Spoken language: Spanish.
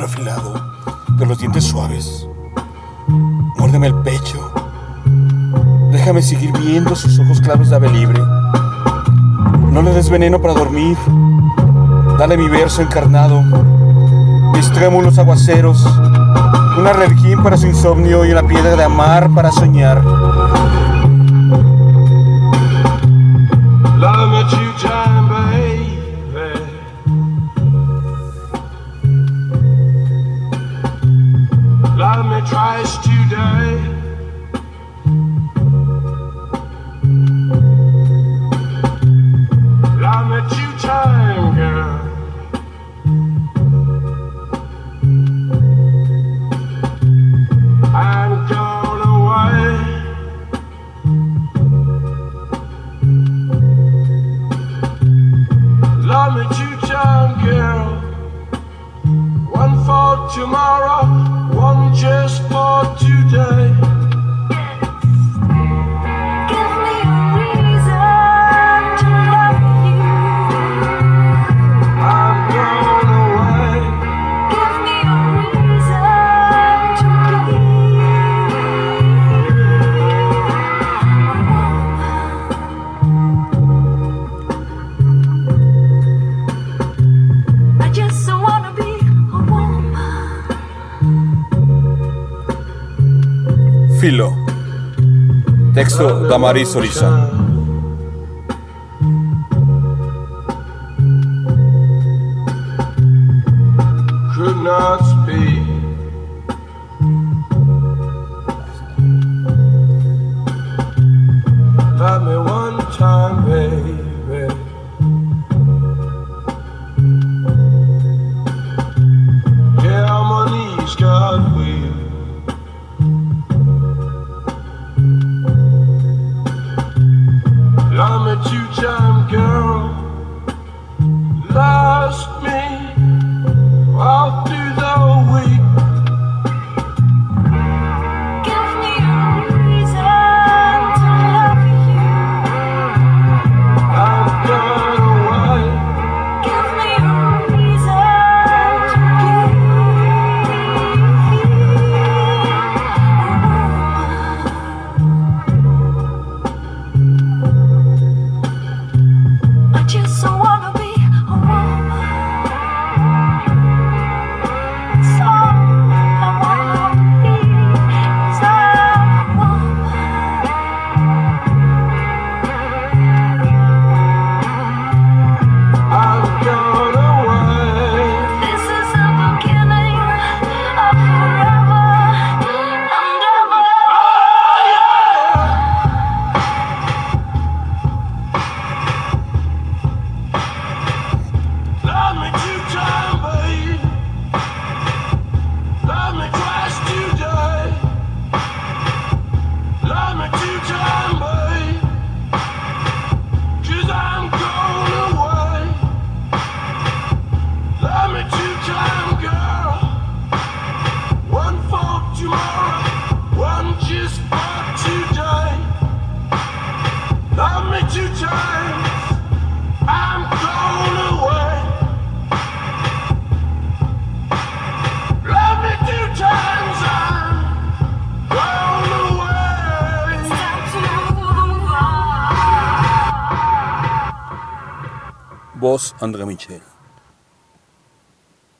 afilado, pero los dientes suaves. Muérdeme el pecho. Déjame seguir viendo sus ojos claros de ave libre. No le des veneno para dormir. Dale mi verso encarnado, mis trémulos aguaceros, un arlequín para su insomnio y una piedra de amar para soñar. tomorrow. Filo. Texto Damaris Orisa. Je you, charm girl. Voz André Michel.